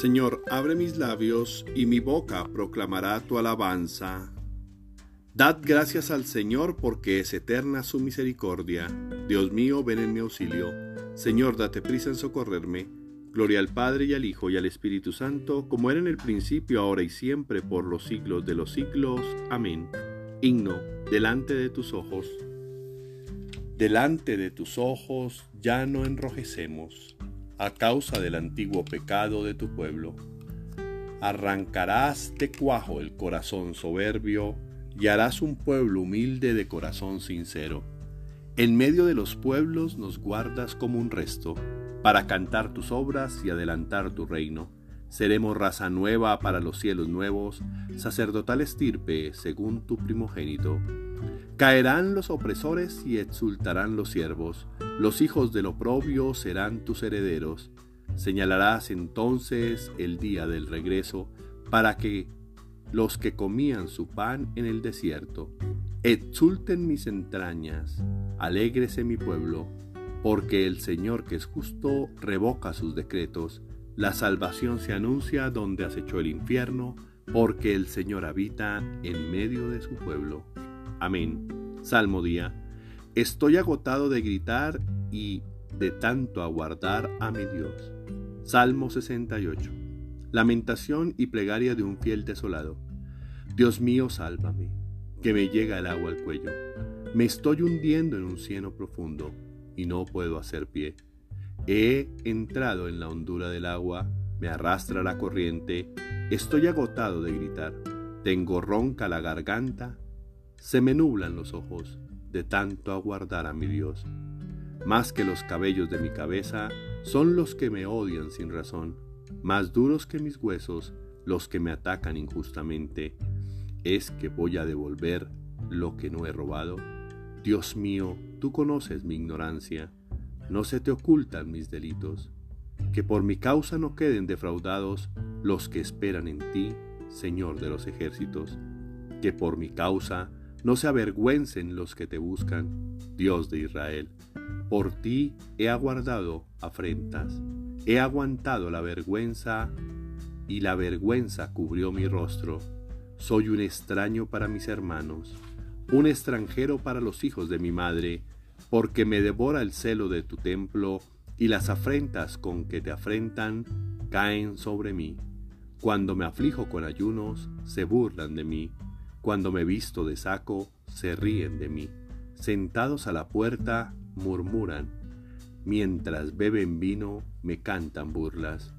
Señor, abre mis labios y mi boca proclamará tu alabanza. Dad gracias al Señor porque es eterna su misericordia. Dios mío, ven en mi auxilio. Señor, date prisa en socorrerme. Gloria al Padre y al Hijo y al Espíritu Santo, como era en el principio, ahora y siempre, por los siglos de los siglos. Amén. Himno, delante de tus ojos. Delante de tus ojos ya no enrojecemos a causa del antiguo pecado de tu pueblo. Arrancarás de cuajo el corazón soberbio y harás un pueblo humilde de corazón sincero. En medio de los pueblos nos guardas como un resto, para cantar tus obras y adelantar tu reino. Seremos raza nueva para los cielos nuevos, sacerdotal estirpe según tu primogénito. Caerán los opresores y exultarán los siervos, los hijos del oprobio serán tus herederos. Señalarás entonces el día del regreso para que los que comían su pan en el desierto, exulten mis entrañas, alégrese mi pueblo, porque el Señor que es justo revoca sus decretos, la salvación se anuncia donde acechó el infierno, porque el Señor habita en medio de su pueblo. Amén. Salmo día. Estoy agotado de gritar y de tanto aguardar a mi Dios. Salmo 68. Lamentación y plegaria de un fiel desolado. Dios mío, sálvame, que me llega el agua al cuello. Me estoy hundiendo en un cieno profundo y no puedo hacer pie. He entrado en la hondura del agua, me arrastra la corriente, estoy agotado de gritar. Tengo ronca la garganta se me nublan los ojos de tanto aguardar a mi Dios. Más que los cabellos de mi cabeza son los que me odian sin razón, más duros que mis huesos los que me atacan injustamente. ¿Es que voy a devolver lo que no he robado? Dios mío, tú conoces mi ignorancia, no se te ocultan mis delitos. Que por mi causa no queden defraudados los que esperan en ti, Señor de los ejércitos. Que por mi causa no se avergüencen los que te buscan, Dios de Israel. Por ti he aguardado afrentas, he aguantado la vergüenza y la vergüenza cubrió mi rostro. Soy un extraño para mis hermanos, un extranjero para los hijos de mi madre, porque me devora el celo de tu templo y las afrentas con que te afrentan caen sobre mí. Cuando me aflijo con ayunos, se burlan de mí. Cuando me visto de saco, se ríen de mí. Sentados a la puerta, murmuran. Mientras beben vino, me cantan burlas.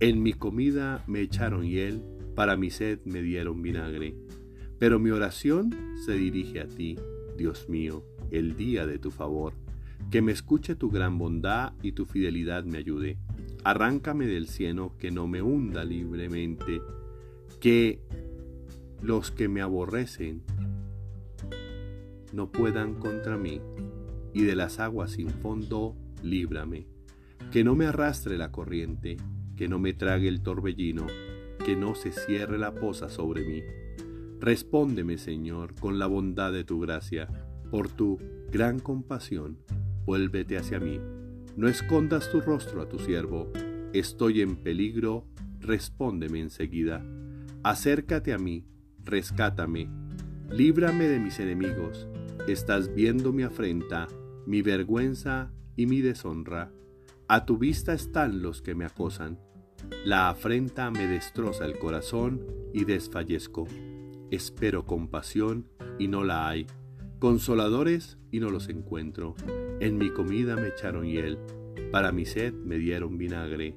En mi comida me echaron hiel, para mi sed me dieron vinagre. Pero mi oración se dirige a ti, Dios mío, el día de tu favor. Que me escuche tu gran bondad y tu fidelidad me ayude. Arráncame del cieno, que no me hunda libremente. Que los que me aborrecen no puedan contra mí, y de las aguas sin fondo líbrame, que no me arrastre la corriente, que no me trague el torbellino, que no se cierre la poza sobre mí. Respóndeme, Señor, con la bondad de tu gracia, por tu gran compasión, vuélvete hacia mí. No escondas tu rostro a tu siervo, estoy en peligro, respóndeme enseguida. Acércate a mí, rescátame, líbrame de mis enemigos. Estás viendo mi afrenta, mi vergüenza y mi deshonra. A tu vista están los que me acosan. La afrenta me destroza el corazón y desfallezco. Espero compasión y no la hay. Consoladores y no los encuentro. En mi comida me echaron hiel. Para mi sed me dieron vinagre.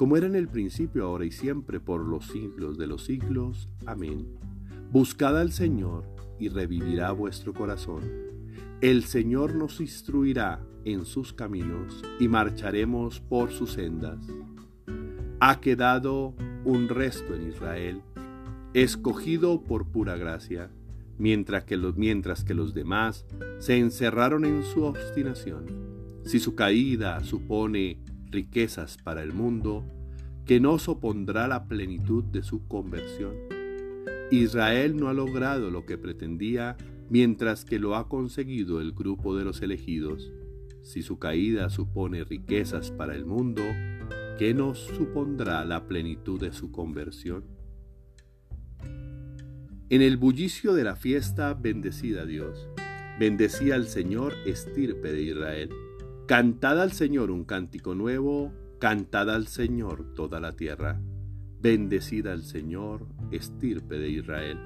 como era en el principio, ahora y siempre, por los siglos de los siglos. Amén. Buscad al Señor y revivirá vuestro corazón. El Señor nos instruirá en sus caminos y marcharemos por sus sendas. Ha quedado un resto en Israel, escogido por pura gracia, mientras que los, mientras que los demás se encerraron en su obstinación. Si su caída supone riquezas para el mundo, que no supondrá la plenitud de su conversión. Israel no ha logrado lo que pretendía, mientras que lo ha conseguido el grupo de los elegidos. Si su caída supone riquezas para el mundo, ¿qué nos supondrá la plenitud de su conversión? En el bullicio de la fiesta, bendecida Dios. Bendecía al Señor estirpe de Israel. Cantad al Señor un cántico nuevo, cantad al Señor toda la tierra. Bendecida al Señor, estirpe de Israel.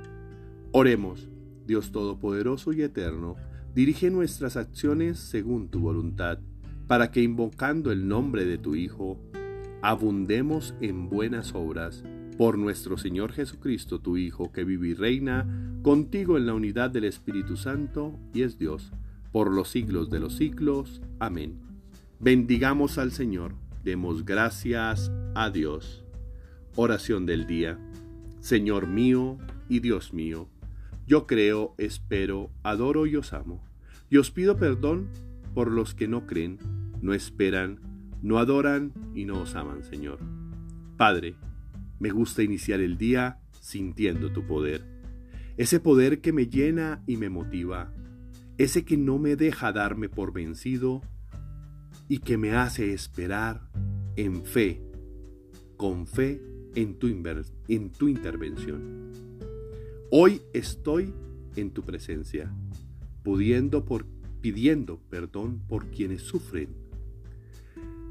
Oremos, Dios Todopoderoso y Eterno, dirige nuestras acciones según tu voluntad, para que invocando el nombre de tu Hijo, abundemos en buenas obras por nuestro Señor Jesucristo, tu Hijo, que vive y reina contigo en la unidad del Espíritu Santo y es Dios, por los siglos de los siglos. Amén. Bendigamos al Señor, demos gracias a Dios. Oración del día. Señor mío y Dios mío, yo creo, espero, adoro y os amo. Y os pido perdón por los que no creen, no esperan, no adoran y no os aman, Señor. Padre, me gusta iniciar el día sintiendo tu poder. Ese poder que me llena y me motiva. Ese que no me deja darme por vencido y que me hace esperar en fe, con fe en tu, en tu intervención. Hoy estoy en tu presencia, pudiendo por, pidiendo perdón por quienes sufren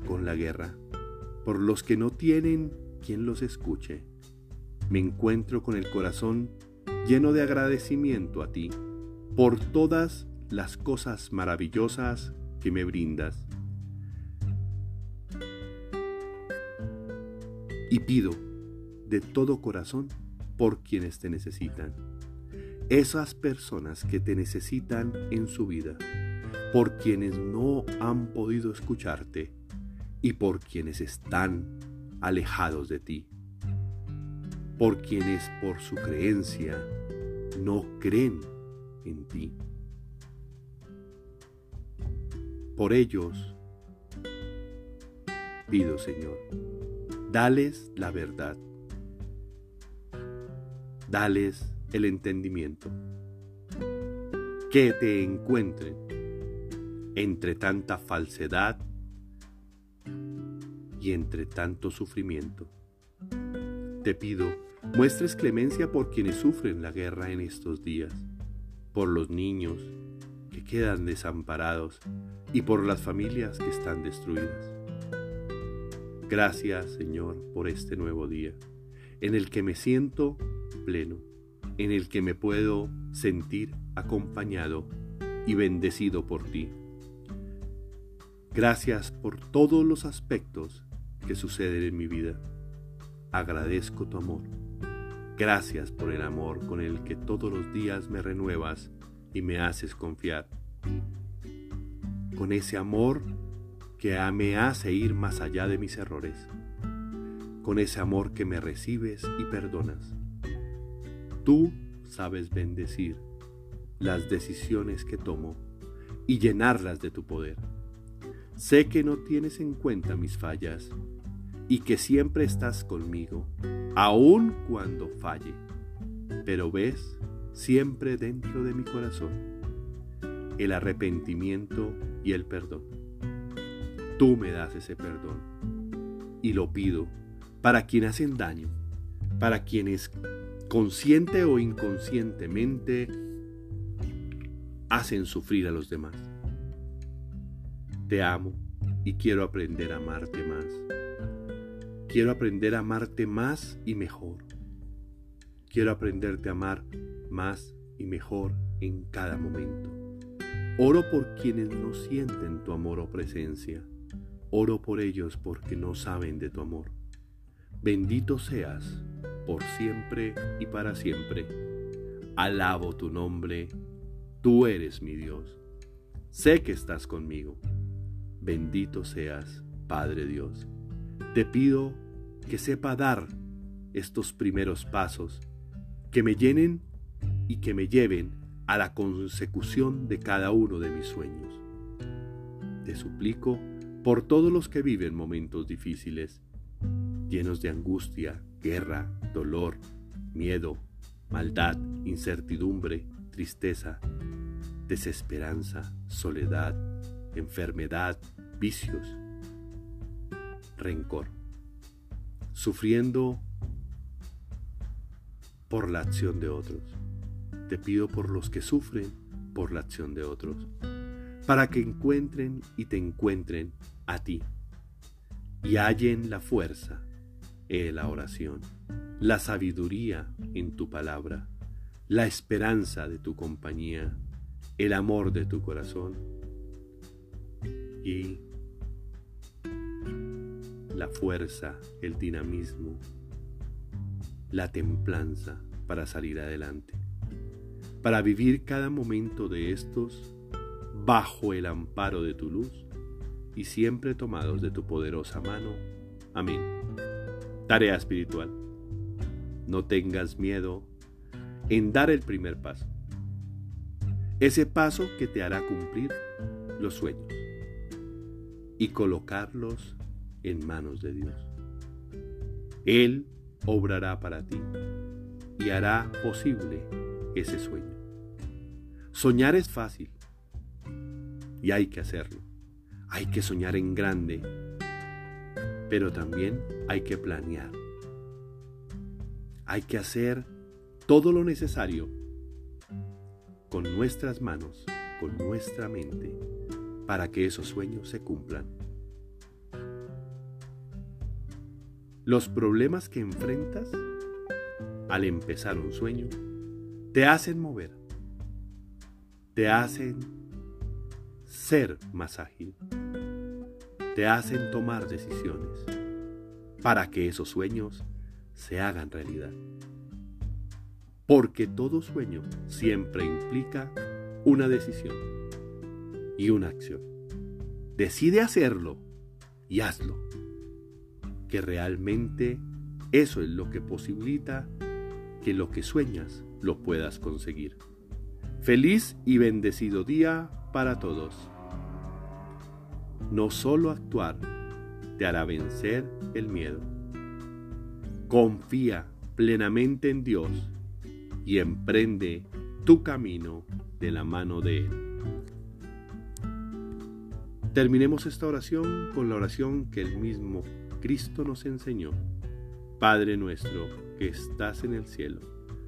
con la guerra, por los que no tienen quien los escuche. Me encuentro con el corazón lleno de agradecimiento a ti por todas las cosas maravillosas que me brindas. Y pido de todo corazón por quienes te necesitan. Esas personas que te necesitan en su vida, por quienes no han podido escucharte y por quienes están alejados de ti, por quienes por su creencia no creen en ti. Por ellos. Pido, Señor, dales la verdad, dales el entendimiento, que te encuentren entre tanta falsedad y entre tanto sufrimiento. Te pido, muestres clemencia por quienes sufren la guerra en estos días, por los niños que quedan desamparados y por las familias que están destruidas. Gracias, Señor, por este nuevo día, en el que me siento pleno, en el que me puedo sentir acompañado y bendecido por ti. Gracias por todos los aspectos que suceden en mi vida. Agradezco tu amor. Gracias por el amor con el que todos los días me renuevas y me haces confiar. Con ese amor que me hace ir más allá de mis errores. Con ese amor que me recibes y perdonas. Tú sabes bendecir las decisiones que tomo y llenarlas de tu poder. Sé que no tienes en cuenta mis fallas y que siempre estás conmigo, aun cuando falle. Pero ves siempre dentro de mi corazón el arrepentimiento y el perdón. Tú me das ese perdón y lo pido para quienes hacen daño, para quienes consciente o inconscientemente hacen sufrir a los demás. Te amo y quiero aprender a amarte más. Quiero aprender a amarte más y mejor. Quiero aprenderte a amar más y mejor en cada momento. Oro por quienes no sienten tu amor o presencia. Oro por ellos porque no saben de tu amor. Bendito seas por siempre y para siempre. Alabo tu nombre. Tú eres mi Dios. Sé que estás conmigo. Bendito seas, Padre Dios. Te pido que sepa dar estos primeros pasos, que me llenen y que me lleven a la consecución de cada uno de mis sueños. Te suplico por todos los que viven momentos difíciles, llenos de angustia, guerra, dolor, miedo, maldad, incertidumbre, tristeza, desesperanza, soledad, enfermedad, vicios, rencor, sufriendo por la acción de otros. Te pido por los que sufren por la acción de otros, para que encuentren y te encuentren a ti y hallen la fuerza en la oración, la sabiduría en tu palabra, la esperanza de tu compañía, el amor de tu corazón y la fuerza, el dinamismo, la templanza para salir adelante, para vivir cada momento de estos bajo el amparo de tu luz y siempre tomados de tu poderosa mano. Amén. Tarea espiritual. No tengas miedo en dar el primer paso. Ese paso que te hará cumplir los sueños y colocarlos en manos de Dios. Él obrará para ti y hará posible ese sueño. Soñar es fácil y hay que hacerlo. Hay que soñar en grande, pero también hay que planear. Hay que hacer todo lo necesario con nuestras manos, con nuestra mente, para que esos sueños se cumplan. Los problemas que enfrentas al empezar un sueño te hacen mover, te hacen ser más ágil, te hacen tomar decisiones para que esos sueños se hagan realidad. Porque todo sueño siempre implica una decisión y una acción. Decide hacerlo y hazlo. Que realmente eso es lo que posibilita que lo que sueñas lo puedas conseguir. Feliz y bendecido día para todos. No solo actuar te hará vencer el miedo. Confía plenamente en Dios y emprende tu camino de la mano de Él. Terminemos esta oración con la oración que el mismo Cristo nos enseñó. Padre nuestro que estás en el cielo,